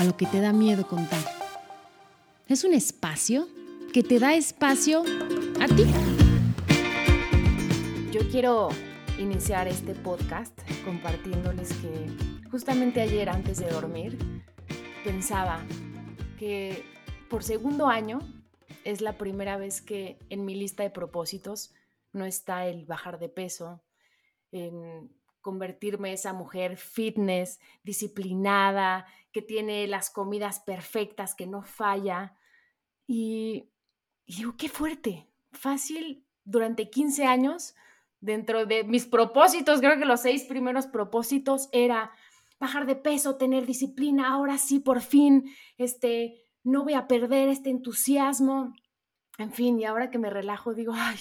A lo que te da miedo contar. Es un espacio que te da espacio a ti. Yo quiero iniciar este podcast compartiéndoles que justamente ayer antes de dormir pensaba que por segundo año es la primera vez que en mi lista de propósitos no está el bajar de peso, en convertirme esa mujer fitness, disciplinada, que tiene las comidas perfectas, que no falla. Y, digo, qué fuerte, fácil, durante 15 años, dentro de mis propósitos, creo que los seis primeros propósitos era bajar de peso, tener disciplina, ahora sí, por fin, este, no voy a perder este entusiasmo. En fin, y ahora que me relajo, digo, ay,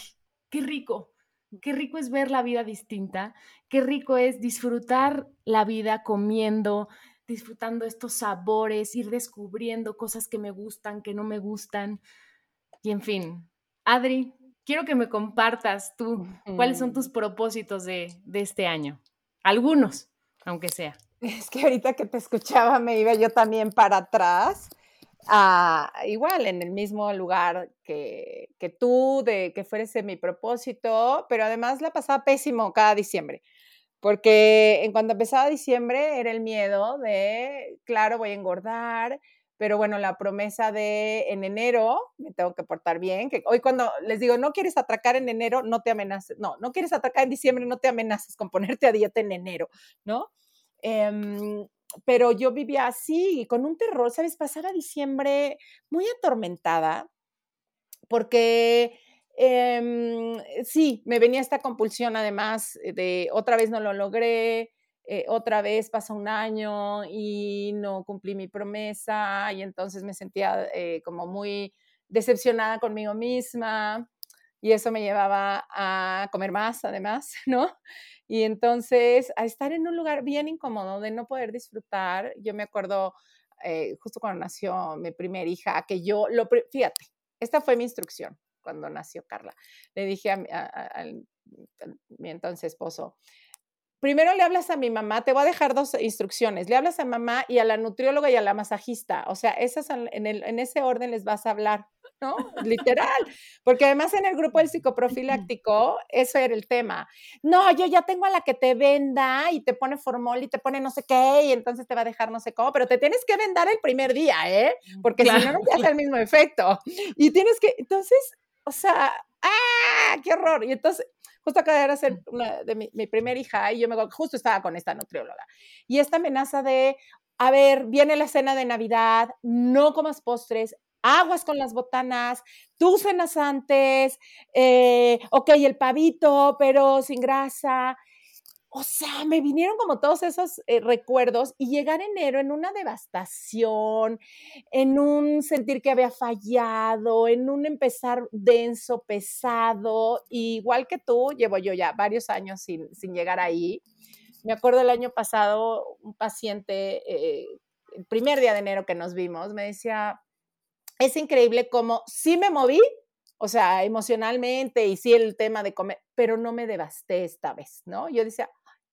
qué rico, qué rico es ver la vida distinta, qué rico es disfrutar la vida comiendo, disfrutando estos sabores, ir descubriendo cosas que me gustan, que no me gustan. Y en fin, Adri, quiero que me compartas tú cuáles son tus propósitos de, de este año. Algunos, aunque sea. Es que ahorita que te escuchaba me iba yo también para atrás igual en el mismo lugar que, que, tú, de que fuese mi propósito, pero además la pasaba pésimo cada diciembre, porque en cuanto empezaba diciembre era el miedo de, claro, voy a engordar, pero bueno, la promesa de en enero me tengo que portar bien, que hoy cuando les digo, no quieres atracar en enero, no te amenaces, no, no quieres atracar en diciembre, no te amenaces con ponerte a dieta en enero, ¿no? Em, pero yo vivía así, con un terror, ¿sabes? Pasaba diciembre muy atormentada, porque em, sí, me venía esta compulsión además de otra vez no lo logré, eh, otra vez pasó un año y no cumplí mi promesa y entonces me sentía eh, como muy decepcionada conmigo misma y eso me llevaba a comer más además, ¿no? Y entonces, a estar en un lugar bien incómodo de no poder disfrutar, yo me acuerdo eh, justo cuando nació mi primera hija, que yo, lo, fíjate, esta fue mi instrucción cuando nació Carla. Le dije a, mi entonces esposo, primero le hablas a mi mamá, te voy a dejar dos instrucciones, le hablas a mamá y a la nutrióloga y a la masajista, o sea, esas en, ese orden les vas a hablar. ¿No? Literal. Porque además en el grupo del psicoprofiláctico, eso era el tema. No, yo ya tengo a la que te venda y te pone formol y te pone no sé qué y entonces te va a dejar no sé cómo, pero te tienes que vendar el primer día, ¿eh? Porque si no, no te hace el mismo efecto. Y tienes que, entonces, o sea, ¡ah! ¡Qué horror! Y entonces, justo acabé de hacer una de mi, mi primera hija y yo me justo estaba con esta nutrióloga. Y esta amenaza de, a ver, viene la cena de Navidad, no comas postres, aguas con las botanas, tú cenas antes, eh, ok, el pavito, pero sin grasa. O sea, me vinieron como todos esos eh, recuerdos y llegar enero en una devastación, en un sentir que había fallado, en un empezar denso, pesado, igual que tú, llevo yo ya varios años sin, sin llegar ahí. Me acuerdo el año pasado, un paciente, eh, el primer día de enero que nos vimos, me decía, es increíble cómo sí me moví, o sea, emocionalmente y sí el tema de comer, pero no me devasté esta vez, ¿no? Yo decía,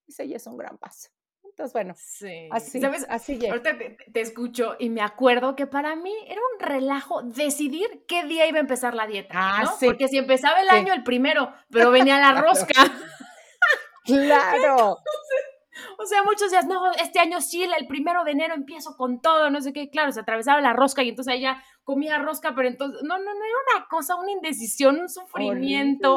ese ya es un gran paso. Entonces, bueno, sí. así, ¿Sabes? así Ahorita te, escucho y me acuerdo que para mí era un relajo decidir qué día iba a empezar la dieta, ah, ¿no? Sí. Porque si empezaba el año el primero, pero venía la rosca. claro. O sea, muchos días, no, este año sí, el primero de enero empiezo con todo, no sé qué, claro, se atravesaba la rosca y entonces ella comía rosca, pero entonces, no, no, no era una cosa, una indecisión, un sufrimiento.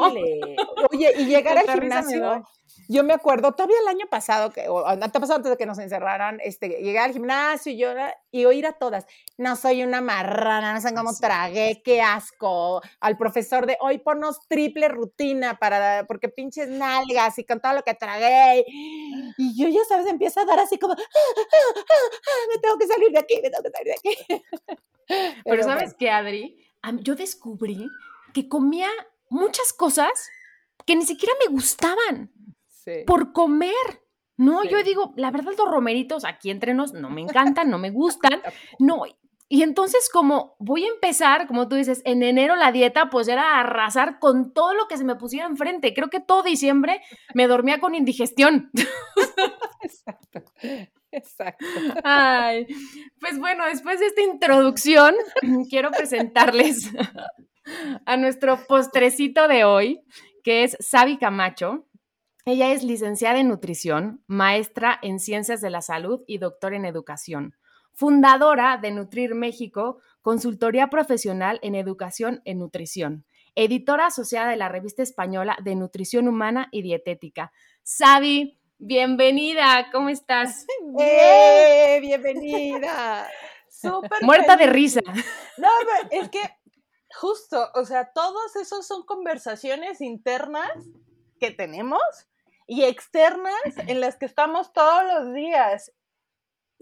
Oye, y llegar al gimnasio, yo me acuerdo, todavía el año pasado, que, o pasado antes de que nos encerraran, este, llegué al gimnasio y yo, y oír a todas, no soy una marrana, no sé cómo tragué, qué asco, al profesor de, hoy ponnos triple rutina para, porque pinches nalgas y con todo lo que tragué, y yo ya sabes, empiezo a dar así como, ah, ah, ah, me tengo que salir de aquí, me tengo que salir de aquí. Pero, ¿sabes qué, Adri? Yo descubrí que comía muchas cosas que ni siquiera me gustaban por comer. No, yo digo, la verdad, los romeritos aquí entre nos no me encantan, no me gustan. No, y entonces como voy a empezar, como tú dices, en enero la dieta, pues era arrasar con todo lo que se me pusiera enfrente. Creo que todo diciembre me dormía con indigestión. Exacto. Exacto. Ay, pues bueno, después de esta introducción, quiero presentarles a nuestro postrecito de hoy, que es Sabi Camacho. Ella es licenciada en nutrición, maestra en ciencias de la salud y doctor en educación, fundadora de Nutrir México, consultoría profesional en educación en nutrición, editora asociada de la revista española de nutrición humana y dietética. Sabi, bienvenida, ¿cómo estás? ¡Eh, bienvenida. Súper Muerta de risa. No, es que justo, o sea, todos esos son conversaciones internas que tenemos y externas en las que estamos todos los días.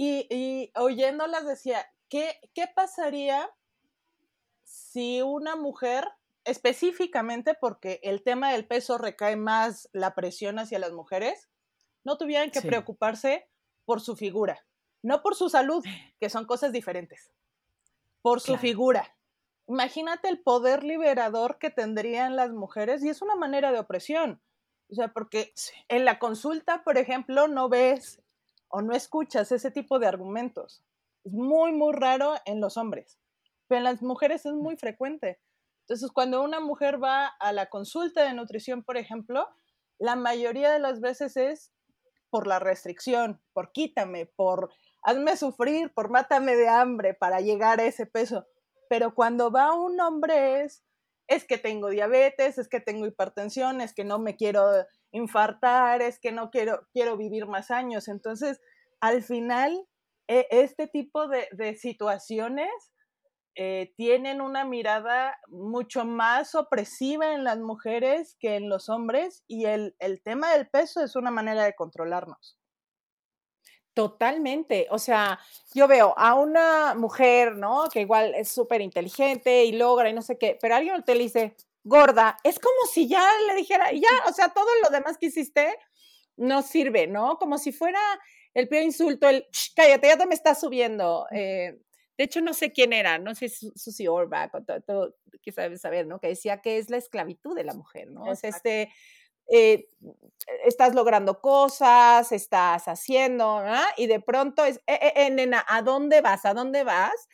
Y, y oyéndolas decía, ¿qué, ¿qué pasaría si una mujer, específicamente porque el tema del peso recae más la presión hacia las mujeres, no tuvieran que preocuparse por su figura, no por su salud, que son cosas diferentes, por su figura. Imagínate el poder liberador que tendrían las mujeres y es una manera de opresión. O sea, porque en la consulta, por ejemplo, no ves o no escuchas ese tipo de argumentos. Es muy, muy raro en los hombres, pero en las mujeres es muy frecuente. Entonces, cuando una mujer va a la consulta de nutrición, por ejemplo, la mayoría de las veces es por la restricción, por quítame, por hazme sufrir, por mátame de hambre para llegar a ese peso. Pero cuando va un hombre es es que tengo diabetes, es que tengo hipertensión, es que no me quiero infartar, es que no quiero, quiero vivir más años. Entonces, al final, e, este tipo de, situaciones eh, tienen una mirada mucho más opresiva en las mujeres que en los hombres y el tema del peso es una manera de controlarnos. Totalmente. O sea, yo veo a una mujer, ¿no? Que igual es súper inteligente y logra y no sé qué, pero alguien te le dice, gorda, es como si ya le dijera, ya, o sea, todo lo demás que hiciste no sirve, ¿no? Como si fuera el peor insulto, el, cállate, ya te me estás subiendo. Eh, de hecho, no sé quién era, no sé, Susie Orbach o todo, todo que sabes saber, ¿no? Que decía que es la esclavitud de la mujer, ¿no? O sea, este eh, estás logrando cosas, estás haciendo, y de pronto es, eh, eh, nena, ¿a dónde vas? ¿A dónde vas?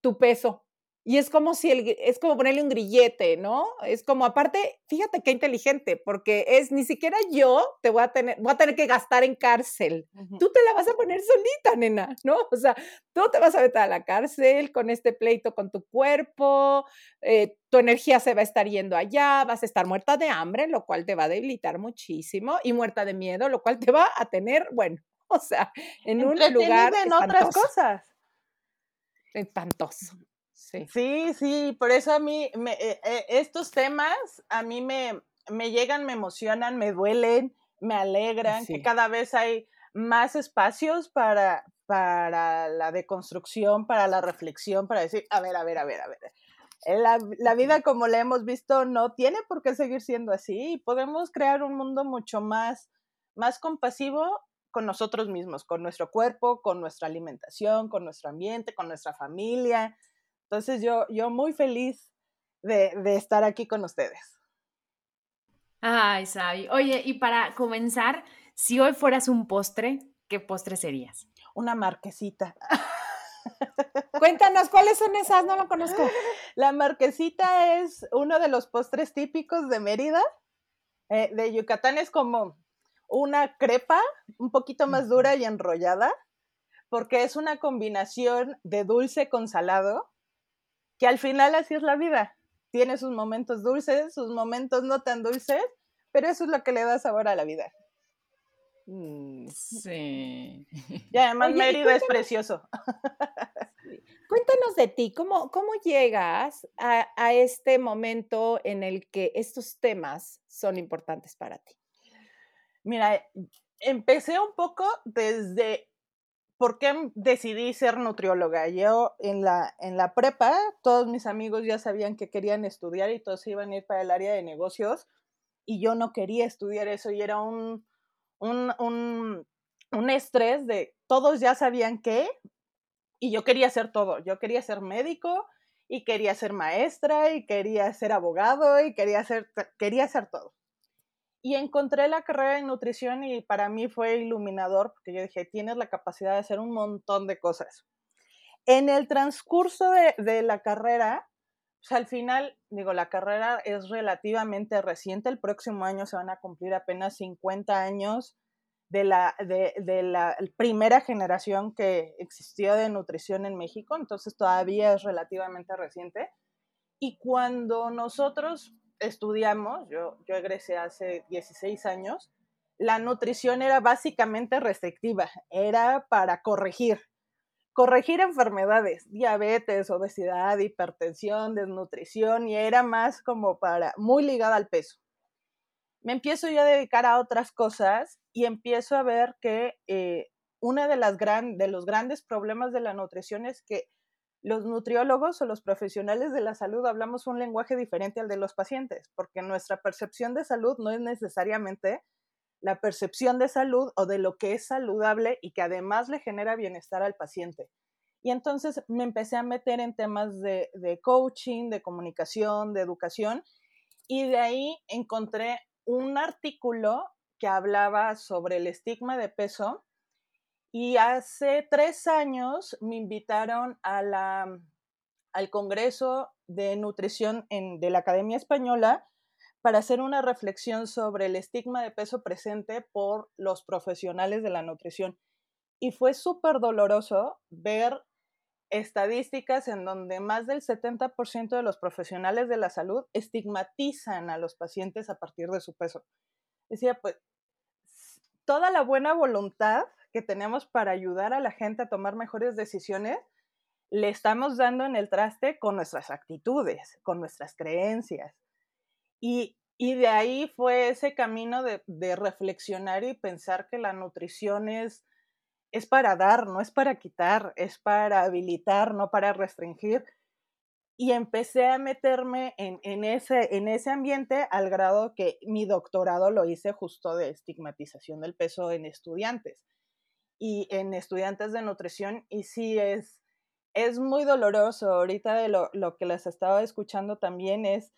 Tu peso. Y es como si el, es como ponerle un grillete, ¿no? Es como, aparte, fíjate qué inteligente, porque es ni siquiera yo te voy a tener, voy a tener que gastar en cárcel. Tú te la vas a poner solita, nena, ¿no? O sea, tú te vas a meter a la cárcel con este pleito con tu cuerpo, eh, tu energía se va a estar yendo allá, vas a estar muerta de hambre, lo cual te va a debilitar muchísimo, y muerta de miedo, lo cual te va a tener, bueno, o sea, en un lugar. en otras cosas. Espantoso. Sí. sí, por eso a mí eh, eh, estos temas a mí me, me, llegan, me emocionan, me duelen, me alegran, que cada vez hay más espacios para, para la deconstrucción, para la reflexión, para decir, a ver, a ver, a ver, a ver. Eh, la, la, vida como la hemos visto no tiene por qué seguir siendo así y podemos crear un mundo mucho más, más compasivo con nosotros mismos, con nuestro cuerpo, con nuestra alimentación, con nuestro ambiente, con nuestra familia, entonces yo, yo muy feliz de, estar aquí con ustedes. Ay, Sabi. Oye, y para comenzar, si hoy fueras un postre, ¿qué postre serías? Una marquesita. Cuéntanos, ¿cuáles son esas? No lo conozco. La marquesita es uno de los postres típicos de Mérida. Eh, de Yucatán es como una crepa un poquito más dura y enrollada, porque es una combinación de dulce con salado que al final así es la vida. Tiene sus momentos dulces, sus momentos no tan dulces, pero eso es lo que le da sabor a la vida. Mm. Sí. Y además Oye, y Mérida es precioso. Cuéntanos de ti, ¿cómo, cómo llegas a, a este momento en el que estos temas son importantes para ti? Mira, empecé un poco desde por qué decidí ser nutrióloga. Yo en la, en la prepa, todos mis amigos ya sabían que querían estudiar y todos iban a ir para el área de negocios y yo no quería estudiar eso y era un, un, un, un estrés de todos ya sabían qué y yo quería hacer todo. Yo quería ser médico y quería ser maestra y quería ser abogado y quería hacer, quería hacer todo. Y encontré la carrera de nutrición y para mí fue iluminador porque yo dije, tienes la capacidad de hacer un montón de cosas. En el transcurso de, de la carrera, pues al final, digo, la carrera es relativamente reciente, el próximo año se van a cumplir apenas 50 años de la, de, de la primera generación que existió de nutrición en México, entonces todavía es relativamente reciente. Y cuando nosotros estudiamos, yo, yo egresé hace 16 años, la nutrición era básicamente restrictiva, era para corregir, corregir enfermedades, diabetes, obesidad, hipertensión, desnutrición, y era más como para, muy ligada al peso. Me empiezo yo a dedicar a otras cosas y empiezo a ver que eh, uno de, de los grandes problemas de la nutrición es que los nutriólogos o los profesionales de la salud hablamos un lenguaje diferente al de los pacientes, porque nuestra percepción de salud no es necesariamente la percepción de salud o de lo que es saludable y que además le genera bienestar al paciente. Y entonces me empecé a meter en temas de, coaching, de comunicación, de educación, y de ahí encontré un artículo que hablaba sobre el estigma de peso y hace tres años me invitaron a la, al Congreso de Nutrición de la Academia Española para hacer una reflexión sobre el estigma de peso presente por los profesionales de la nutrición. Y fue súper doloroso ver estadísticas en donde más del 70% de los profesionales de la salud estigmatizan a los pacientes a partir de su peso. Decía, pues, toda la buena voluntad que tenemos para ayudar a la gente a tomar mejores decisiones, le estamos dando en el traste con nuestras actitudes, con nuestras creencias. Y, y de ahí fue ese camino de, reflexionar y pensar que la nutrición es, es para dar, no es para quitar, es para habilitar, no para restringir. Y empecé a meterme en, ese, en ese ambiente al grado que mi doctorado lo hice justo de estigmatización del peso en estudiantes y en estudiantes de nutrición y sí es, es muy doloroso. Ahorita lo, lo que les estaba escuchando también es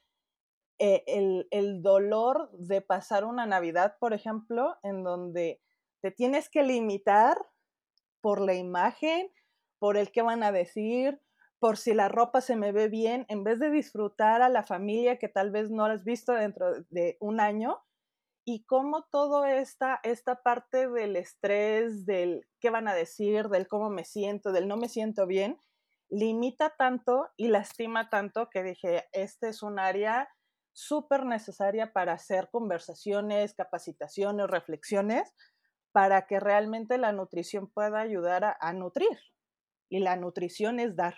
eh, el, el dolor de pasar una Navidad, por ejemplo, en donde te tienes que limitar por la imagen, por el que van a decir, por si la ropa se me ve bien, en vez de disfrutar a la familia que tal vez no has visto dentro de un año, y cómo todo esta, esta parte del estrés, del qué van a decir, del cómo me siento, del no me siento bien, limita tanto y lastima tanto que dije, este es un área súper necesaria para hacer conversaciones, capacitaciones, reflexiones, para que realmente la nutrición pueda ayudar a nutrir. Y la nutrición es dar.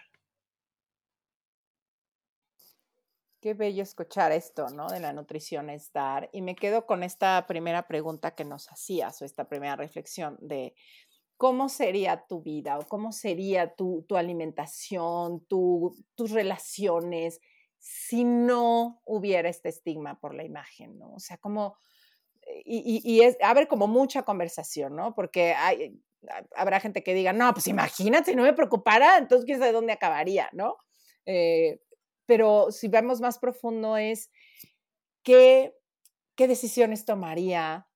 Qué bello escuchar esto, ¿no? De la nutrición es dar. Y me quedo con esta primera pregunta que nos hacías o esta primera reflexión de cómo sería tu vida o cómo sería tu, tu alimentación, tu, tus relaciones si no hubiera este estigma por la imagen, ¿no? O sea, como, y, es, haber como mucha conversación, ¿no? Porque hay, habrá gente que diga, no, pues imagínate, si no me preocupara, entonces quién sabe dónde acabaría, ¿no? Eh, pero si vemos más profundo es qué, qué decisiones tomaría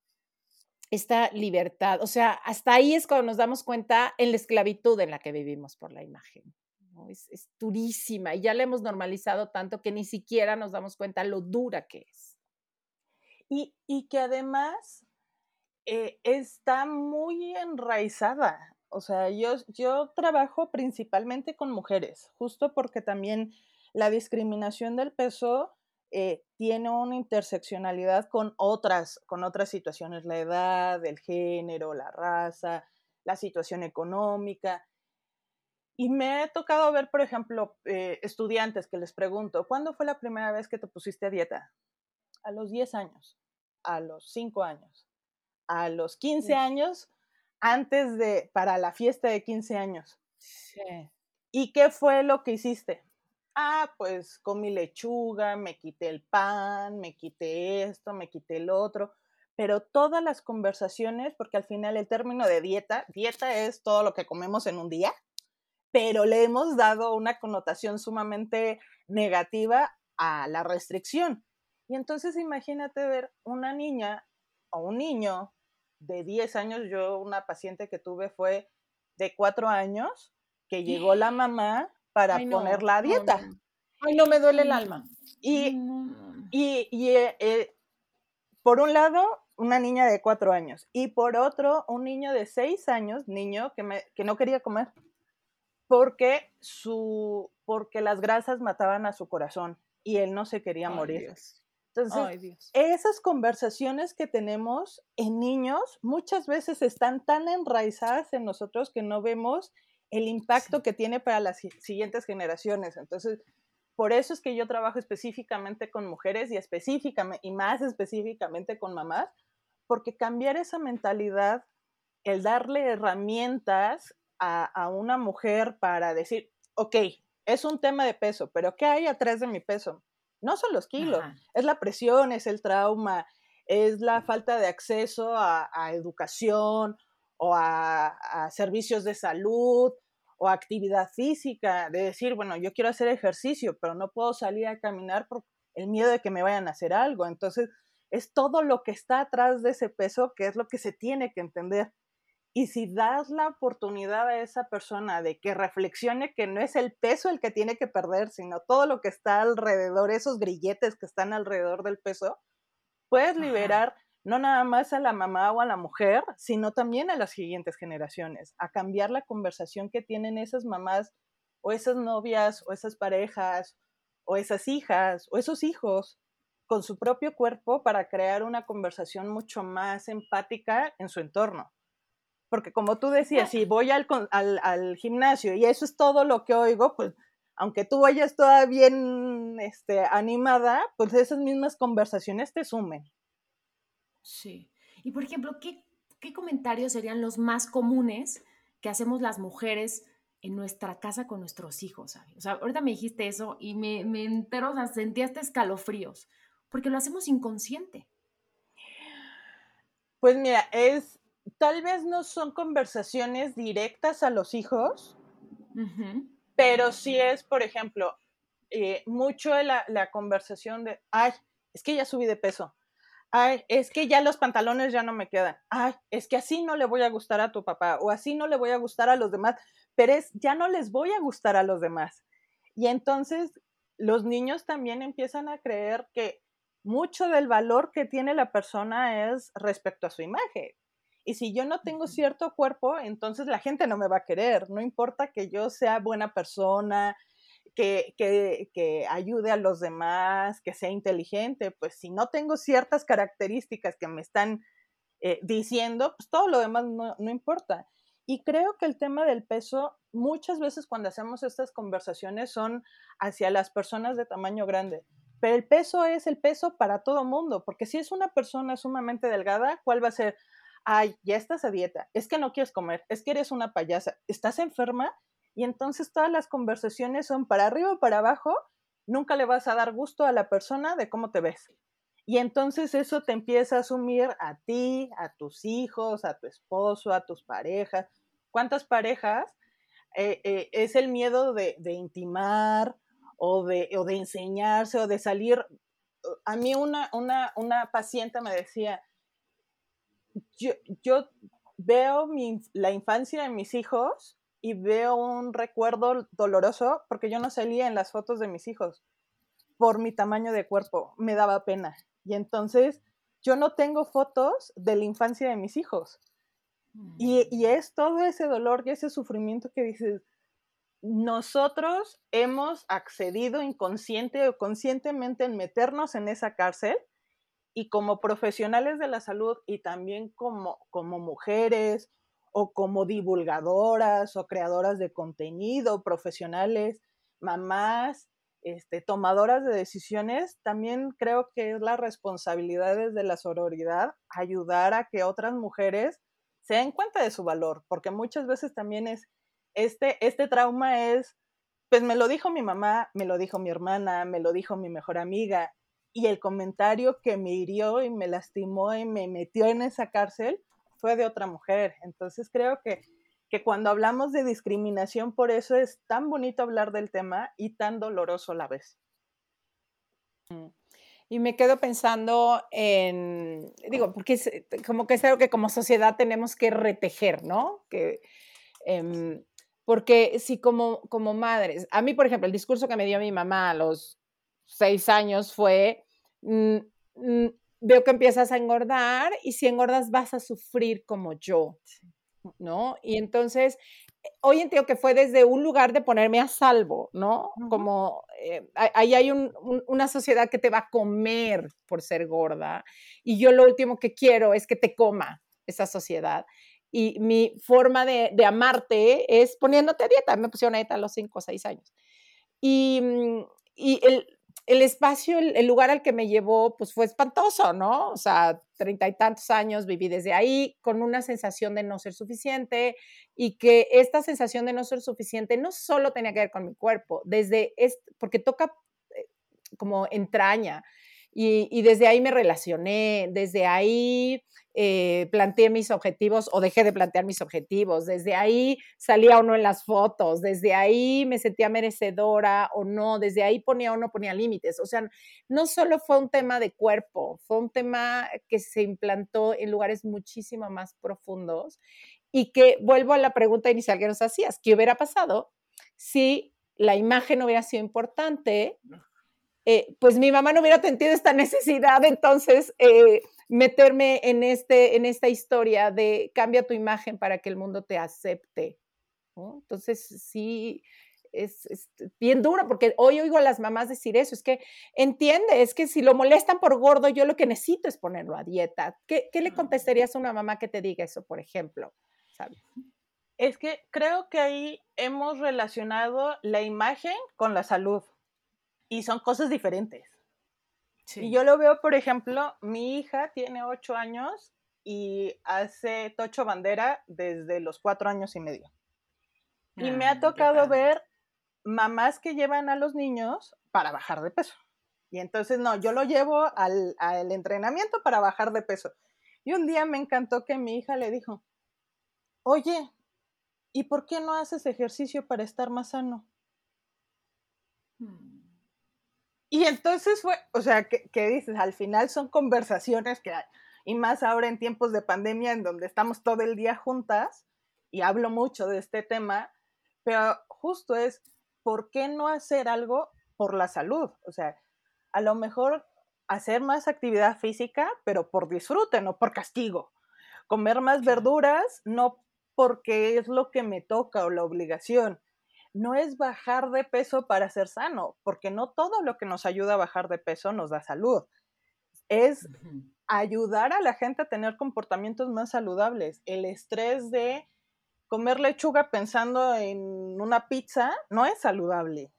esta libertad. O sea, hasta ahí es cuando nos damos cuenta en la esclavitud en la que vivimos por la imagen. Es, es, durísima y ya la hemos normalizado tanto que ni siquiera nos damos cuenta lo dura que es. Y, y que además eh, está muy enraizada. O sea, yo, yo trabajo principalmente con mujeres, justo porque también la discriminación del peso eh, tiene una interseccionalidad con otras, con otras situaciones, la edad, el género, la raza, la situación económica. Y me ha tocado ver, por ejemplo, eh, estudiantes que les pregunto, ¿cuándo fue la primera vez que te pusiste a dieta? A los 10 años, a los 5 años, a los 15 años, antes de, para la fiesta de 15 años. Sí. ¿Y qué fue lo que hiciste? Ah, pues comí lechuga, me quité el pan, me quité esto, me quité el otro, pero todas las conversaciones, porque al final el término de dieta, dieta es todo lo que comemos en un día, pero le hemos dado una connotación sumamente negativa a la restricción. Y entonces imagínate ver una niña o un niño de 10 años, yo una paciente que tuve fue de 4 años, que llegó la mamá para poner la dieta. Ay, no me duele el alma. Y, y, eh, eh, por un lado, una niña de 4 años y por otro, un niño de 6 años, niño que, me, que no quería comer porque, su, porque las grasas mataban a su corazón y él no se quería morir. Entonces, esas conversaciones que tenemos en niños muchas veces están tan enraizadas en nosotros que no vemos el impacto que tiene para las siguientes generaciones. Entonces, por eso es que yo trabajo específicamente con mujeres y específicamente y más específicamente con mamás, porque cambiar esa mentalidad, el darle herramientas a, una mujer para decir, ok, es un tema de peso, pero ¿qué hay atrás de mi peso? No son los kilos, es la presión, es el trauma, es la falta de acceso a, educación o a, servicios de salud o actividad física, de decir, bueno, yo quiero hacer ejercicio, pero no puedo salir a caminar por el miedo de que me vayan a hacer algo. Entonces, es todo lo que está atrás de ese peso que es lo que se tiene que entender. Y si das la oportunidad a esa persona de que reflexione que no es el peso el que tiene que perder, sino todo lo que está alrededor, esos grilletes que están alrededor del peso, puedes liberar no nada más a la mamá o a la mujer, sino también a las siguientes generaciones, a cambiar la conversación que tienen esas mamás o esas novias o esas parejas o esas hijas o esos hijos con su propio cuerpo para crear una conversación mucho más empática en su entorno. Porque como tú decías, si voy al, al, gimnasio y eso es todo lo que oigo, pues aunque tú vayas toda bien este, animada, pues esas mismas conversaciones te sumen. Sí. Y por ejemplo, ¿qué, qué comentarios serían los más comunes que hacemos las mujeres en nuestra casa con nuestros hijos? O sea, ahorita me dijiste eso y me, me entero, o sea, sentí hasta escalofríos, porque lo hacemos inconsciente. Pues mira, es tal vez no son conversaciones directas a los hijos, pero sí es, por ejemplo, eh, mucho la, la, conversación de, ay, es que ya subí de peso, ay, es que ya los pantalones ya no me quedan, ay, es que así no le voy a gustar a tu papá o así no le voy a gustar a los demás, pero es, ya no les voy a gustar a los demás. Y entonces los niños también empiezan a creer que mucho del valor que tiene la persona es respecto a su imagen. Y si yo no tengo cierto cuerpo, entonces la gente no me va a querer. No importa que yo sea buena persona, que, que, ayude a los demás, que sea inteligente, pues si no tengo ciertas características que me están eh, diciendo, pues todo lo demás no, no importa. Y creo que el tema del peso, muchas veces cuando hacemos estas conversaciones son hacia las personas de tamaño grande. Pero el peso es el peso para todo mundo, porque si es una persona sumamente delgada, ¿cuál va a ser? ay, ya estás a dieta, es que no quieres comer, es que eres una payasa, estás enferma y entonces todas las conversaciones son para arriba o para abajo, nunca le vas a dar gusto a la persona de cómo te ves. Y entonces eso te empieza a asumir a ti, a tus hijos, a tu esposo, a tus parejas. ¿Cuántas parejas eh, eh, es el miedo de, intimar o de, o de, enseñarse o de salir? A mí una, una, una paciente me decía, yo, veo la infancia de mis hijos y veo un recuerdo doloroso porque yo no salía en las fotos de mis hijos por mi tamaño de cuerpo, me daba pena. Y entonces yo no tengo fotos de la infancia de mis hijos. Y, mm. y, es todo ese dolor y ese sufrimiento que dices, nosotros hemos accedido inconsciente o conscientemente en meternos en esa cárcel y como profesionales de la salud y también como, como mujeres o como divulgadoras o creadoras de contenido, profesionales, mamás, este, tomadoras de decisiones, también creo que es la responsabilidad de la sororidad ayudar a que otras mujeres se den cuenta de su valor, porque muchas veces también es, este, este trauma es, pues me lo dijo mi mamá, me lo dijo mi hermana, me lo dijo mi mejor amiga, y el comentario que me hirió y me lastimó y me metió en esa cárcel fue de otra mujer. Entonces creo que, que cuando hablamos de discriminación, por eso es tan bonito hablar del tema y tan doloroso a la vez. Mm. Y me quedo pensando en, digo, porque es como que es algo que como sociedad tenemos que retejer, ¿no? Que, em, porque si como, como madres, a mí, por ejemplo, el discurso que me dio mi mamá a los seis años fue, Mm, mm, veo que empiezas a engordar y si engordas vas a sufrir como yo, ¿no? Y entonces, eh, hoy entiendo que fue desde un lugar de ponerme a salvo, ¿no? Como eh, ahí hay una sociedad que te va a comer por ser gorda y yo lo último que quiero es que te coma esa sociedad. Y mi forma de, de amarte es poniéndote a dieta. Me pusieron a dieta a los cinco o seis años. Y, mm, y el, el espacio, el, lugar al que me llevó, pues fue espantoso, ¿no? O sea, treinta y tantos años viví desde ahí con una sensación de no ser suficiente y que esta sensación de no ser suficiente no solo tenía que ver con mi cuerpo, desde, porque toca eh, como entraña. Y, desde ahí me relacioné, desde ahí eh, planteé mis objetivos o dejé de plantear mis objetivos, desde ahí salía o no en las fotos, desde ahí me sentía merecedora o no, desde ahí ponía o no ponía límites. O sea, no solo fue un tema de cuerpo, fue un tema que se implantó en lugares muchísimo más profundos y que vuelvo a la pregunta inicial que nos hacías, ¿qué hubiera pasado si la imagen hubiera sido importante? Eh, pues mi mamá no hubiera sentido esta necesidad, entonces eh, meterme en, este, en esta historia de cambia tu imagen para que el mundo te acepte. Entonces, sí, es, bien duro, porque hoy oigo a las mamás decir eso, es que entiende, es que si lo molestan por gordo, yo lo que necesito es ponerlo a dieta. ¿Qué, qué le contestarías a una mamá que te diga eso, por ejemplo? Es que creo que ahí hemos relacionado la imagen con la salud y son cosas diferentes. Y yo lo veo, por ejemplo, mi hija tiene ocho años y hace tocho bandera desde los cuatro años y medio. Y me ha ah, tocado ver mamás que llevan a los niños para bajar de peso. Y entonces, no, yo lo llevo al, al entrenamiento para bajar de peso. Y un día me encantó que mi hija le dijo, oye, ¿y por qué no haces ejercicio para estar más sano? Hmm. Y entonces fue, o sea, ¿qué, dices? Al final son conversaciones que hay, y más ahora en tiempos de pandemia en donde estamos todo el día juntas, y hablo mucho de este tema, pero justo es, ¿por qué no hacer algo por la salud? O sea, a lo mejor hacer más actividad física, pero por disfrute, no por castigo. Comer más verduras, no porque es lo que me toca o la obligación, no es bajar de peso para ser sano, porque no todo lo que nos ayuda a bajar de peso nos da salud. Es ayudar a la gente a tener comportamientos más saludables. El estrés de comer lechuga pensando en una pizza no es saludable.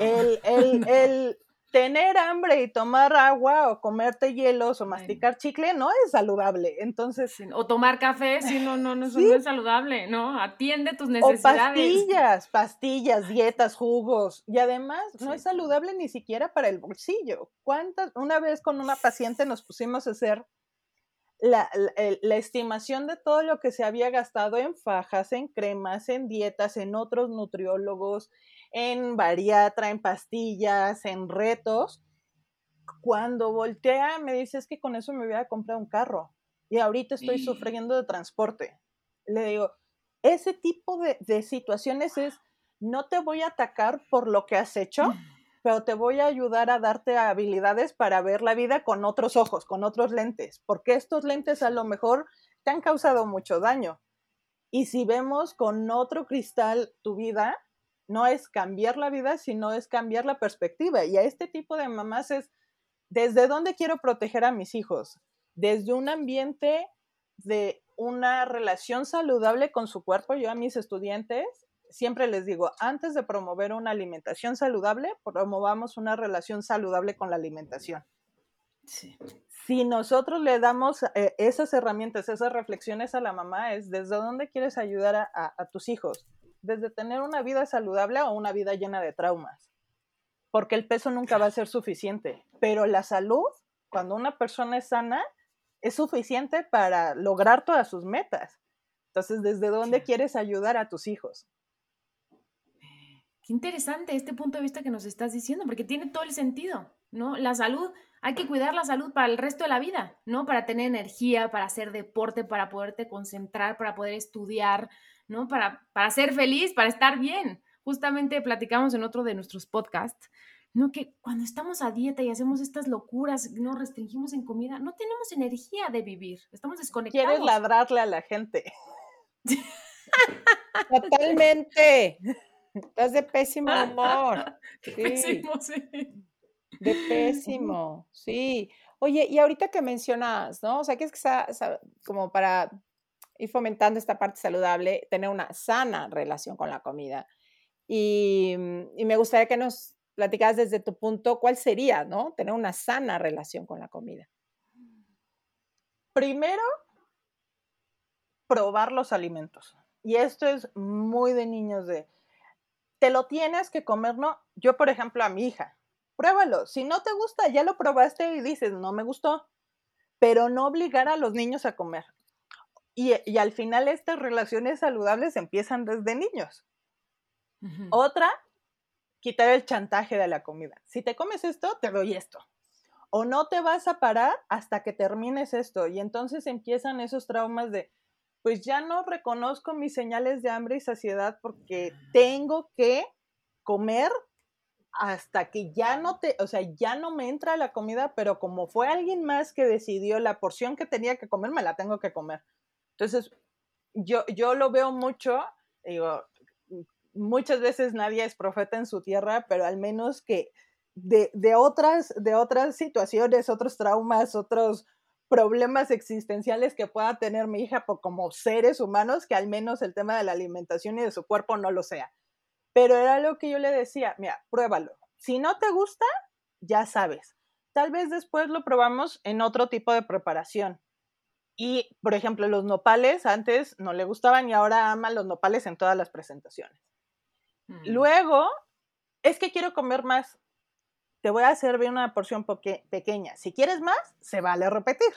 El, el, tener hambre y tomar agua o comerte hielos o masticar chicle no es saludable. Entonces. O tomar café, sí, no, no, no, eso no es saludable, ¿no? Atiende tus necesidades. O pastillas, pastillas, dietas, jugos. Y además no es saludable ni siquiera para el bolsillo. ¿Cuántas? Una vez con una paciente nos pusimos a hacer la, la, estimación de todo lo que se había gastado en fajas, en cremas, en dietas, en otros nutriólogos, en bariatra, en pastillas, en retos. Cuando voltea, me dice, es que con eso me voy a comprar un carro y ahorita estoy sufriendo de transporte. Le digo, ese tipo de, de situaciones es, no te voy a atacar por lo que has hecho, pero te voy a ayudar a darte habilidades para ver la vida con otros ojos, con otros lentes, porque estos lentes a lo mejor te han causado mucho daño. Y si vemos con otro cristal tu vida, no es cambiar la vida, sino es cambiar la perspectiva. Y a este tipo de mamás es, ¿desde dónde quiero proteger a mis hijos? Desde un ambiente de una relación saludable con su cuerpo. Yo a mis estudiantes siempre les digo, antes de promover una alimentación saludable, promovamos una relación saludable con la alimentación. Si nosotros le damos eh, esas herramientas, esas reflexiones a la mamá, es desde dónde quieres ayudar a, tus hijos, desde tener una vida saludable o una vida llena de traumas, porque el peso nunca va a ser suficiente, pero la salud, cuando una persona es sana, es suficiente para lograr todas sus metas. Entonces, ¿desde dónde quieres ayudar a tus hijos? Qué interesante este punto de vista que nos estás diciendo, porque tiene todo el sentido, ¿no? La salud, hay que cuidar la salud para el resto de la vida, ¿no? Para tener energía, para hacer deporte, para poderte concentrar, para poder estudiar, ¿no? Para, para ser feliz, para estar bien. Justamente platicamos en otro de nuestros podcasts, ¿no? Que cuando estamos a dieta y hacemos estas locuras, no restringimos en comida, no tenemos energía de vivir, estamos desconectados. Quieres ladrarle a la gente. Totalmente. Estás de pésimo humor. Sí. Pésimo, sí. De pésimo, sí. Oye, y ahorita que mencionas, ¿no? O sea, que es que como para ir fomentando esta parte saludable, tener una sana relación con la comida. Y, y me gustaría que nos platicaras desde tu punto, ¿cuál sería, ¿no? Tener una sana relación con la comida. Primero, probar los alimentos. Y esto es muy de niños de, te lo tienes que comer, ¿no? Yo, por ejemplo, a mi hija, pruébalo. Si no te gusta, ya lo probaste y dices, no me gustó. Pero no obligar a los niños a comer. Y, al final estas relaciones saludables empiezan desde niños. Otra, quitar el chantaje de la comida. Si te comes esto, te doy esto. O no te vas a parar hasta que termines esto. Y entonces empiezan esos traumas de, pues ya no reconozco mis señales de hambre y saciedad porque tengo que comer hasta que ya no te, o sea, ya no me entra la comida, pero como fue alguien más que decidió la porción que tenía que comer, me la tengo que comer. Entonces, yo, yo lo veo mucho, digo, muchas veces nadie es profeta en su tierra, pero al menos que de, de otras, de otras situaciones, otros traumas, otros problemas existenciales que pueda tener mi hija por, como seres humanos, que al menos el tema de la alimentación y de su cuerpo no lo sea. Pero era lo que yo le decía, mira, pruébalo. Si no te gusta, ya sabes. Tal vez después lo probamos en otro tipo de preparación. Y, por ejemplo, los nopales antes no le gustaban y ahora ama los nopales en todas las presentaciones. Mm. Luego, es que quiero comer más te voy a servir una porción pequeña. Si quieres más, se vale repetir.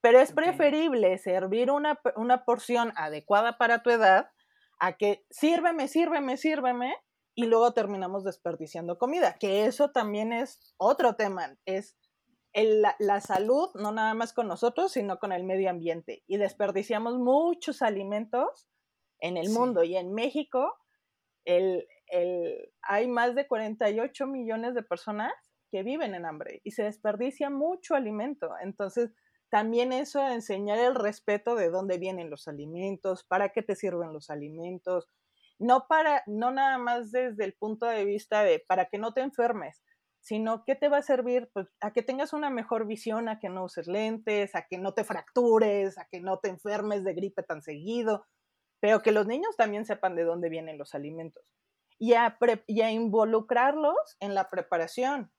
Pero es preferible servir una, una, porción adecuada para tu edad a que sírveme, sírveme, sírveme y luego terminamos desperdiciando comida, que eso también es otro tema, es la, salud, no nada más con nosotros, sino con el medio ambiente. Y desperdiciamos muchos alimentos en el mundo y en México. El, hay más de 48 millones de personas que viven en hambre y se desperdicia mucho alimento. Entonces, también eso enseñar el respeto de dónde vienen los alimentos, para qué te sirven los alimentos, no para no nada más desde el punto de vista de para que no te enfermes, sino qué te va a servir pues, a que tengas una mejor visión, a que no uses lentes, a que no te fractures, a que no te enfermes de gripe tan seguido, pero que los niños también sepan de dónde vienen los alimentos y a, involucrarlos en la preparación.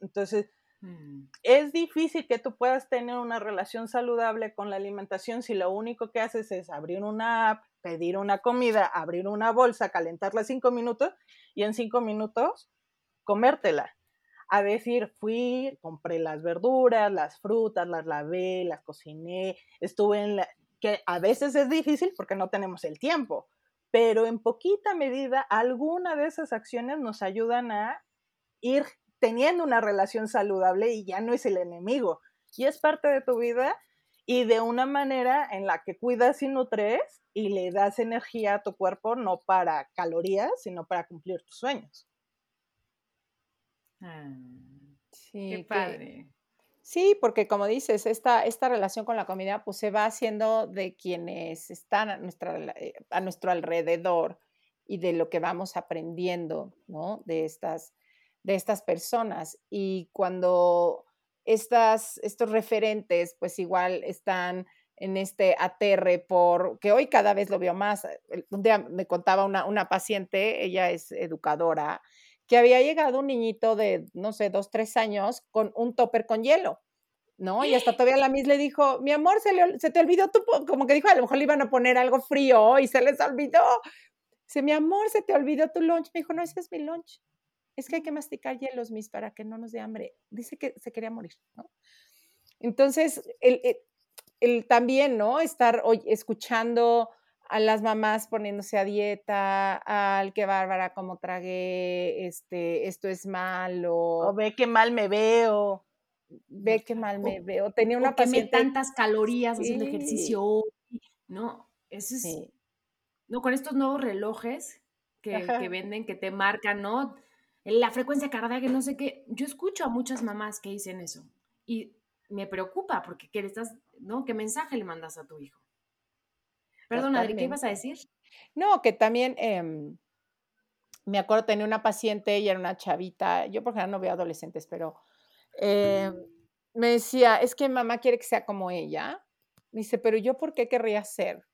Entonces, mm. es difícil que tú puedas tener una relación saludable con la alimentación si lo único que haces es abrir una app, pedir una comida, abrir una bolsa, calentarla cinco minutos y en cinco minutos comértela. A decir, fui, compré las verduras, las frutas, las lavé, las cociné, estuve en la... que a veces es difícil porque no tenemos el tiempo, pero en poquita medida alguna de esas acciones nos ayudan a ir teniendo una relación saludable y ya no es el enemigo, y es parte de tu vida y de una manera en la que cuidas y nutres y le das energía a tu cuerpo no para calorías, sino para cumplir tus sueños. Ah, sí, qué padre. Sí, porque como dices, esta, esta relación con la comida pues se va haciendo de quienes están a, nuestra, eh, a nuestro alrededor y de lo que vamos aprendiendo, ¿no? De estas, de estas personas. Y cuando estas, estos referentes, pues igual están en este aterre por, que hoy cada vez lo veo más. Un día me contaba una, una paciente, ella es educadora, que había llegado un niñito de, no sé, dos, tres años con un topper con hielo. ¿no? Y hasta todavía la Miss le dijo, mi amor, se, le, se te olvidó tu, como que dijo, a lo mejor le iban a poner algo frío y se les olvidó. Dice, mi amor, se te olvidó tu lunch. Me dijo, no, ese es mi lunch. Es que hay que masticar hielos, Miss, para que no nos dé hambre. Dice que se quería morir, ¿no? Entonces, el, el, también, ¿no? Estar hoy escuchando a las mamás poniéndose a dieta, al que bárbara como tragué, este, esto es malo. O ve qué mal me veo ve qué mal me veo. Tenía una o paciente. tantas calorías haciendo ejercicio ¿no? Eso es. No, con estos nuevos relojes que, que, venden, que te marcan, ¿no? La frecuencia cardíaca, no sé qué. Yo escucho a muchas mamás que dicen eso. Y me preocupa porque ¿qué, estás, ¿no? ¿Qué mensaje le mandas a tu hijo? Perdón, Adri, ¿qué ibas a decir? No, que también em, me acuerdo tenía una paciente, ella era una chavita, yo por ejemplo no veo adolescentes, pero eh, me decía, es que mamá quiere que sea como ella. Me dice, pero yo por qué querría ser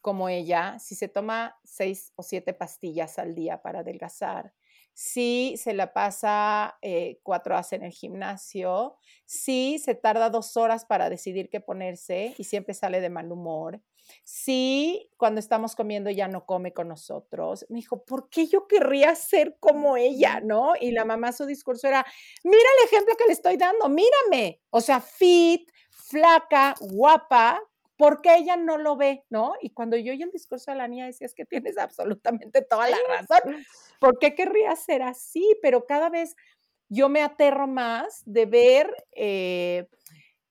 como ella si se toma seis o siete pastillas al día para adelgazar? Si se la pasa eh, cuatro horas en el gimnasio, si se tarda dos horas para decidir qué ponerse y siempre sale de mal humor, si cuando estamos comiendo ya no come con nosotros. Me dijo, ¿por qué yo querría ser como ella? ¿No? Y la mamá su discurso era, mira el ejemplo que le estoy dando, mírame. O sea, fit, flaca, guapa, ¿por qué ella no lo ve? ¿No? Y cuando yo oí el discurso de la niña decía, es que tienes absolutamente toda la razón. ¿Por qué querría ser así? Pero cada vez yo me aterro más de ver eh,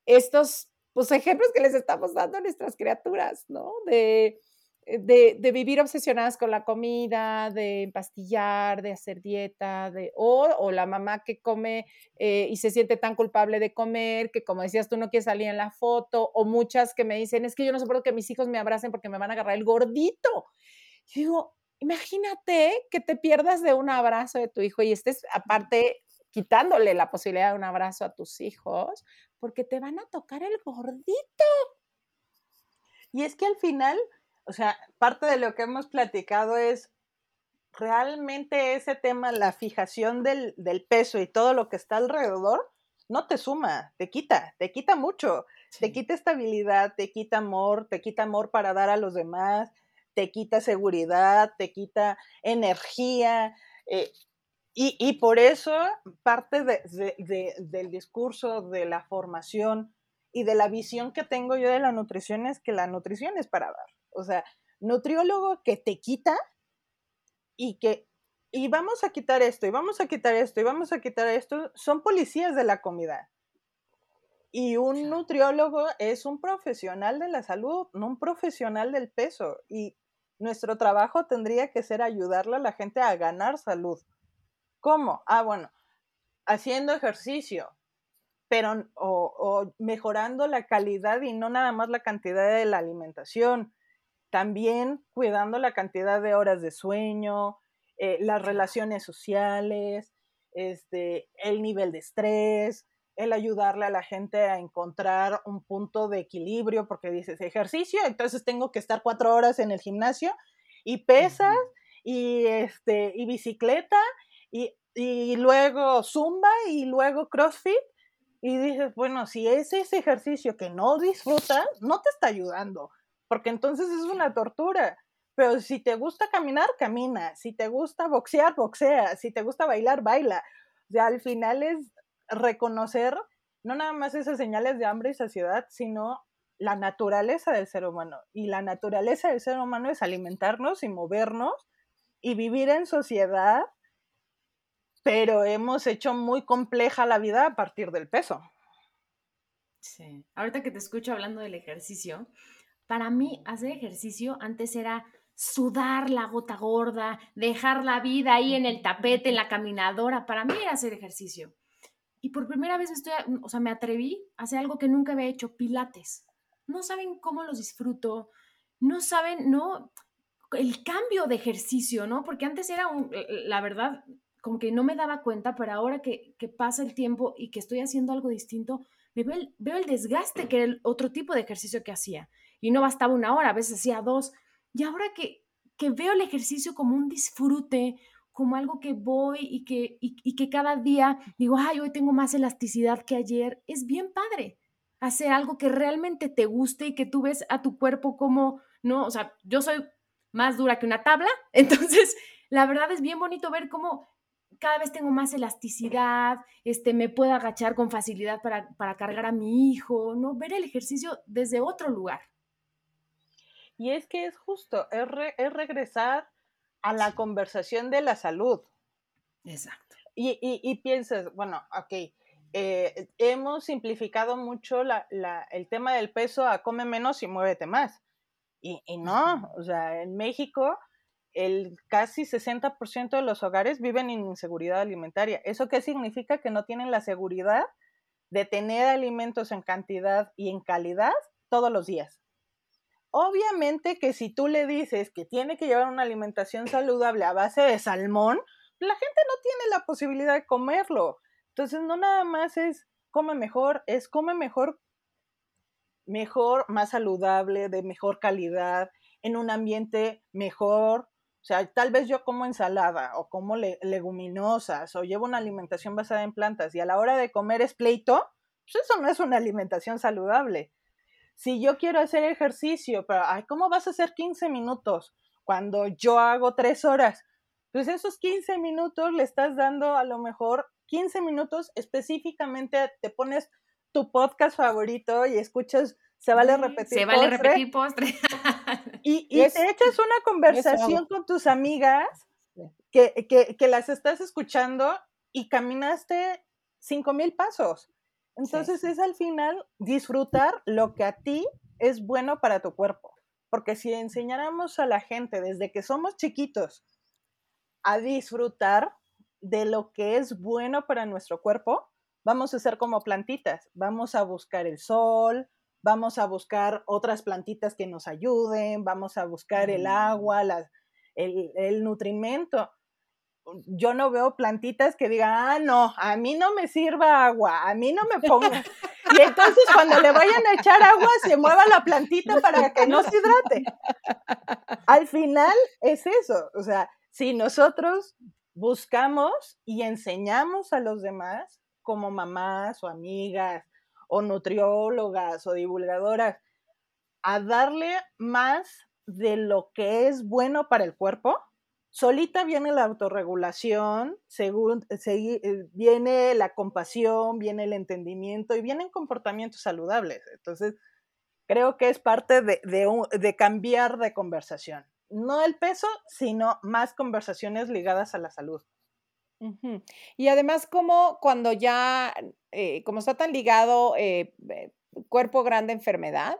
estos pues, ejemplos que les estamos dando a nuestras criaturas, ¿no? De, eh, de, de, vivir obsesionadas con la comida, de empastillar, de hacer dieta, de, o, o la mamá que come eh, y se siente tan culpable de comer, que como decías tú no quieres salir en la foto, o muchas que me dicen, es que yo no soporto que mis hijos me abracen porque me van a agarrar el gordito. Yo digo, imagínate que te pierdas de un abrazo de tu hijo y estés aparte quitándole la posibilidad de un abrazo a tus hijos, porque te van a tocar el gordito. Y es que al final, o sea, parte de lo que hemos platicado es realmente ese tema, la fijación del, peso y todo lo que está alrededor, no te suma, te quita, te quita mucho, te quita estabilidad, te quita amor, te quita amor para dar a los demás, te quita seguridad, te quita energía. Eh, y, por eso parte del discurso, de la formación y de la visión que tengo yo de la nutrición es que la nutrición es para dar. O sea, nutriólogo que te quita y que, y vamos a quitar esto, y vamos a quitar esto, y vamos a quitar esto, son policías de la comida. Y un nutriólogo es un profesional de la salud, no un profesional del peso. Y nuestro trabajo tendría que ser ayudarle a la gente a ganar salud ¿Cómo? Ah, bueno, haciendo ejercicio, pero o, mejorando la calidad y no nada más la cantidad de la alimentación, también cuidando la cantidad de horas de sueño, eh, las relaciones sociales, este, el nivel de estrés, el ayudarle a la gente a encontrar un punto de equilibrio, porque dices ejercicio, entonces tengo que estar cuatro horas en el gimnasio y pesas y, este, y bicicleta y, luego zumba y luego CrossFit. Y dices, bueno, si es ese ejercicio que no disfrutas, no te está ayudando, porque entonces es una tortura. Pero si te gusta caminar, camina. Si te gusta boxear, boxea. Si te gusta bailar, baila. O sea, al final es reconocer no nada más esas señales de hambre y saciedad, sino la naturaleza del ser humano. Y la naturaleza del ser humano es alimentarnos y movernos y vivir en sociedad pero hemos hecho muy compleja la vida a partir del peso. Sí, ahorita que te escucho hablando del ejercicio, para mí hacer ejercicio antes era sudar la gota gorda, dejar la vida ahí en el tapete, en la caminadora, para mí era hacer ejercicio. Y por primera vez estoy, o sea, me atreví a hacer algo que nunca había hecho, pilates. No saben cómo los disfruto, no saben, no, el cambio de ejercicio, ¿no? Porque antes era, un, la verdad, como que no me daba cuenta, pero ahora que, pasa el tiempo y que estoy haciendo algo distinto, me veo el, veo el desgaste que era el otro tipo de ejercicio que hacía. Y no bastaba una hora, a veces hacía dos. Y ahora que, que veo el ejercicio como un disfrute, como algo que voy y que, y, que cada día digo, ay, hoy tengo más elasticidad que ayer, es bien padre hacer algo que realmente te guste y que tú ves a tu cuerpo como, no, o sea, yo soy más dura que una tabla, entonces la verdad es bien bonito ver cómo cada vez tengo más elasticidad, este, me puedo agachar con facilidad para, cargar a mi hijo, ¿no? Ver el ejercicio desde otro lugar. Y es que es justo, es, regresar a la conversación de la salud. Exacto. Y, piensas, bueno, ok, eh, hemos simplificado mucho el tema del peso a come menos y muévete más. Y, y no, o sea, en México el casi 60% de los hogares viven en inseguridad alimentaria. ¿Eso qué significa? Que no tienen la seguridad de tener alimentos en cantidad y en calidad todos los días. Obviamente que si tú le dices que tiene que llevar una alimentación saludable a base de salmón, la gente no tiene la posibilidad de comerlo. Entonces no nada más es come mejor, es come mejor, mejor, más saludable, de mejor calidad, en un ambiente mejor, o sea, tal vez yo como ensalada o como leguminosas o llevo una alimentación basada en plantas y a la hora de comer es pleito, pues eso no es una alimentación saludable. Si yo quiero hacer ejercicio, pero, ay, ¿cómo vas a hacer 15 minutos cuando yo hago 3 horas? Pues esos 15 minutos le estás dando a lo mejor 15 minutos específicamente, te pones tu podcast favorito y escuchas, se vale repetir. Se vale repetir postre. Y, te echas una conversación con tus amigas que, las estás escuchando y caminaste cinco mil pasos. Entonces es al final disfrutar lo que a ti es bueno para tu cuerpo. Porque si enseñáramos a la gente desde que somos chiquitos a disfrutar de lo que es bueno para nuestro cuerpo, vamos a ser como plantitas, vamos a buscar el sol, vamos a buscar otras plantitas que nos ayuden, vamos a buscar el agua, el, el, nutrimento. Yo no veo plantitas que digan, ah, no, a mí no me sirva agua, a mí no me ponga. Y entonces cuando le vayan a echar agua, se mueva la plantita para que no se hidrate. Al final es eso, o sea, si nosotros buscamos y enseñamos a los demás, como mamás o amigas, o nutriólogas o divulgadoras a darle más de lo que es bueno para el cuerpo, solita viene la autorregulación, según, eh, viene la compasión, viene el entendimiento y vienen comportamientos saludables. Entonces, creo que es parte de, de cambiar de conversación. No el peso, sino más conversaciones ligadas a la salud. Y además, como cuando ya, eh, como está tan ligado eh, eh, cuerpo grande, enfermedad,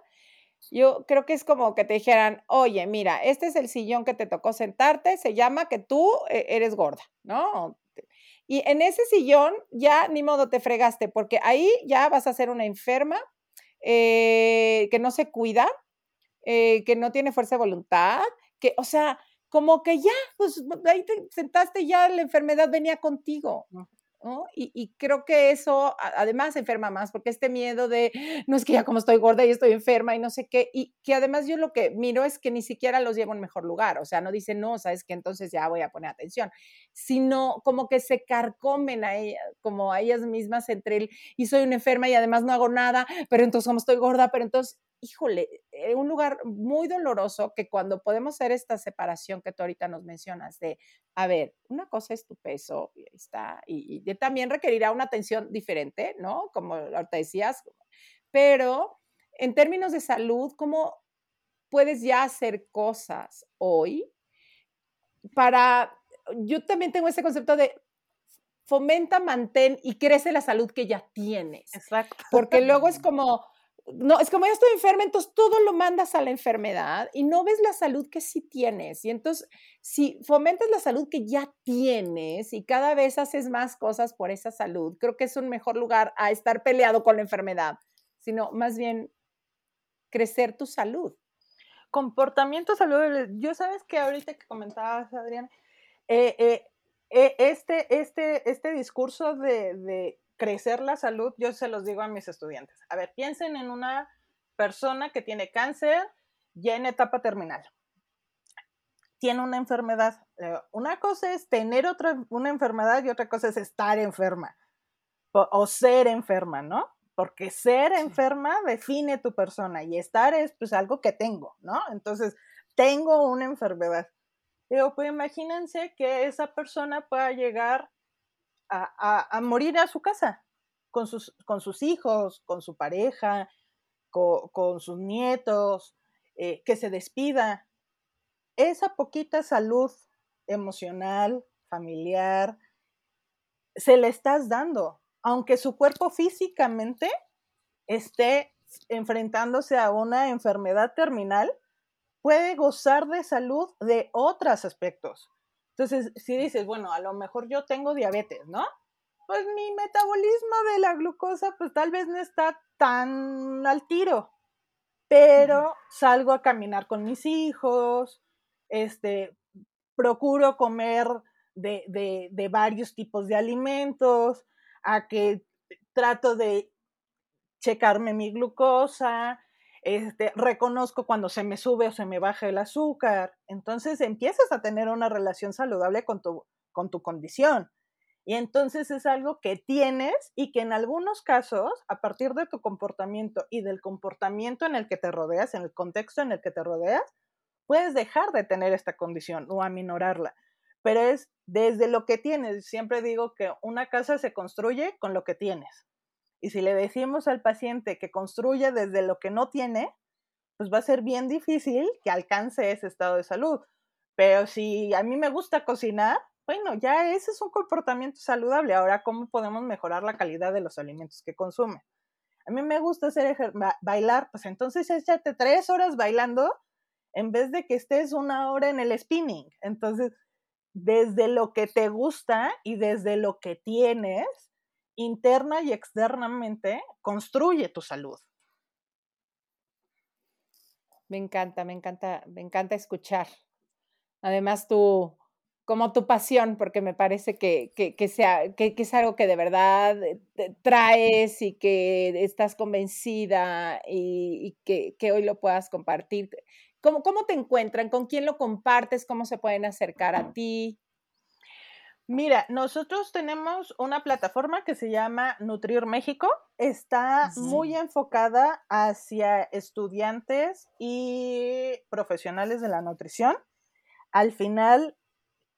yo creo que es como que te dijeran, oye, mira, este es el sillón que te tocó sentarte, se llama que tú eres gorda, ¿no? Y en ese sillón ya ni modo te fregaste, porque ahí ya vas a ser una enferma que no se cuida, que no tiene fuerza de voluntad, que, o sea, como que ya, pues ahí te sentaste, ya la enfermedad venía contigo. Y, creo que eso además enferma más, porque este miedo de, no es que ya como estoy gorda y estoy enferma y no sé qué, y que además yo lo que miro es que ni siquiera los llevo en mejor lugar, o sea, no dicen, no, sabes que entonces ya voy a poner atención, sino como que se carcomen a ellas, como a ellas mismas entre el, y soy una enferma y además no hago nada, pero entonces como estoy gorda, pero entonces, híjole, un lugar muy doloroso que cuando podemos hacer esta separación que tú ahorita nos mencionas de, a ver, una cosa es tu peso, y está, y, y también requerirá una atención diferente, ¿no? Como ahorita decías, pero en términos de salud, ¿cómo puedes ya hacer cosas hoy para, yo también tengo ese concepto de fomenta, mantén y crece la salud que ya tienes. Exacto. Porque luego es como, no, es como ya estoy enferma, entonces todo lo mandas a la enfermedad y no ves la salud que sí tienes. Y entonces, si fomentas la salud que ya tienes y cada vez haces más cosas por esa salud, creo que es un mejor lugar a estar peleado con la enfermedad, sino más bien crecer tu salud. comportamiento saludable. Yo sabes que ahorita que comentabas, Adrián, eh, eh, eh, este, este, este discurso de, de, crecer la salud, yo se los digo a mis estudiantes. A ver, piensen en una persona que tiene cáncer ya en etapa terminal. Tiene una enfermedad. Una cosa es tener otra, una enfermedad y otra cosa es estar enferma o, o ser enferma, ¿no? porque ser enferma define tu persona y estar es pues algo que tengo, ¿no? Entonces, tengo una enfermedad. Digo, pues imagínense que esa persona pueda llegar a, morir a su casa, con sus, con sus hijos, con su pareja, con, sus nietos, eh, que se despida. Esa poquita salud emocional, familiar, se le estás dando aunque su cuerpo físicamente esté enfrentándose a una enfermedad terminal, puede gozar de salud de otros aspectos. Entonces, si dices, bueno, a lo mejor yo tengo diabetes, ¿no? Pues mi metabolismo de la glucosa, pues tal vez no está tan al tiro, pero salgo a caminar con mis hijos, este, procuro comer de, de, de varios tipos de alimentos, a que trato de checarme mi glucosa, este, reconozco cuando se me sube o se me baja el azúcar. Entonces empiezas a tener una relación saludable con tu, con tu condición. Y entonces es algo que tienes y que en algunos casos, a partir de tu comportamiento y del comportamiento en el que te rodeas, en el contexto en el que te rodeas, puedes dejar de tener esta condición o aminorarla pero es desde lo que tienes. Siempre digo que una casa se construye con lo que tienes. Y si le decimos al paciente que construye desde lo que no tiene, pues va a ser bien difícil que alcance ese estado de salud. Pero si a mí me gusta cocinar, bueno, ya ese es un comportamiento saludable. Ahora, ¿cómo podemos mejorar la calidad de los alimentos que consume? A mí me gusta hacer bailar, pues entonces échate tres horas bailando en vez de que estés una hora en el spinning. Entonces, desde lo que te gusta y desde lo que tienes, interna y externamente, construye tu salud. Me encanta, me encanta, me encanta escuchar. Además, tú, como tu pasión, porque me parece que, sea, que, es algo que de verdad traes y que estás convencida y, que, que, hoy lo puedas compartir. ¿Cómo, ¿Cómo te encuentran? ¿Con quién lo compartes? ¿Cómo se pueden acercar a ti? Mira, nosotros tenemos una plataforma que se llama Nutrir México. Está muy enfocada hacia estudiantes y profesionales de la nutrición. Al final,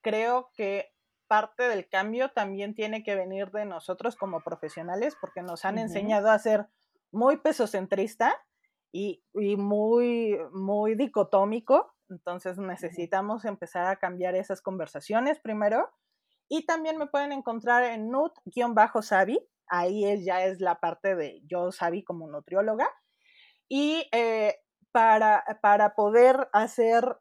creo que parte del cambio también tiene que venir de nosotros como profesionales porque nos han enseñado a ser muy pesocentrista y, muy, muy dicotómico. Entonces necesitamos empezar a cambiar esas conversaciones primero. Y también me pueden encontrar en nut-sabi. Ahí ya es la parte de yo sabi como nutrióloga. Y eh, para, para poder hacer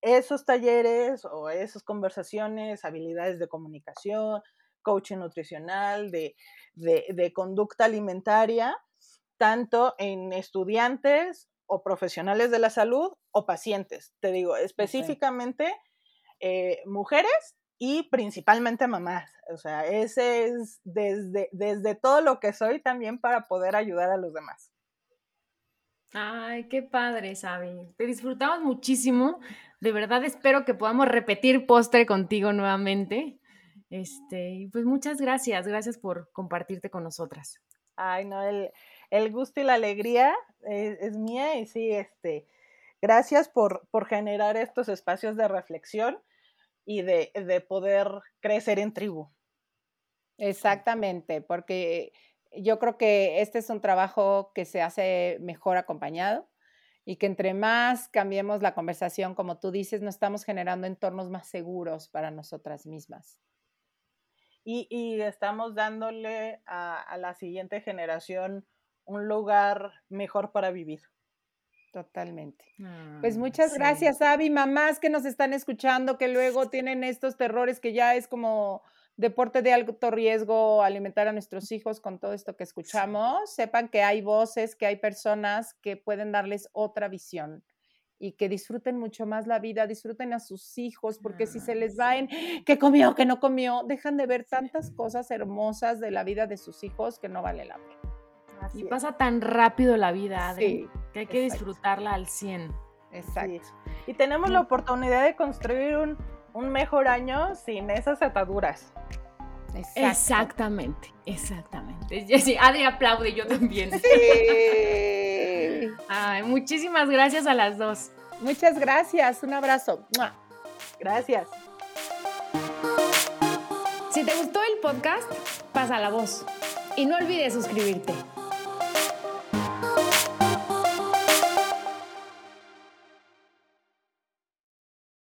esos talleres o esas conversaciones, habilidades de comunicación, coaching nutricional, de, de conducta alimentaria, tanto en estudiantes o profesionales de la salud o pacientes. Te digo, específicamente eh, mujeres y principalmente mamás. O sea, ese es desde, desde todo lo que soy también para poder ayudar a los demás. Ay, qué padre, Sabi. Te disfrutamos muchísimo. De verdad espero que podamos repetir postre contigo nuevamente. Este, pues muchas gracias, gracias por compartirte con nosotras. Ay, no, el, el gusto y la alegría es, mía y sí, este, gracias por, por, generar estos espacios de reflexión y de, de poder crecer en tribu. Exactamente, porque yo creo que este es un trabajo que se hace mejor acompañado y que entre más cambiemos la conversación, como tú dices, no estamos generando entornos más seguros para nosotras mismas. Y, y estamos dándole a, a, la siguiente generación un lugar mejor para vivir. Totalmente. pues ah, muchas gracias, Abby, mamás que nos están escuchando, que luego tienen estos terrores que ya es como deporte de alto riesgo alimentar a nuestros hijos con todo esto que escuchamos. Sepan que hay voces, que hay personas que pueden darles otra visión y que disfruten mucho más la vida, disfruten a sus hijos, porque si se les va en que comió, que no comió, dejan de ver tantas cosas hermosas de la vida de sus hijos que no vale la pena. Y pasa tan rápido la vida, Adri, que hay que exacto. disfrutarla al 100. Exacto. Y tenemos la oportunidad de construir un, un mejor año sin esas ataduras. Exacto. Exactamente, exactamente. Sí, Adri aplaude, yo también. Sí. Ay, muchísimas gracias a las dos. Muchas gracias. Un abrazo. Gracias. Si te gustó el podcast, pasa la voz. Y no olvides suscribirte.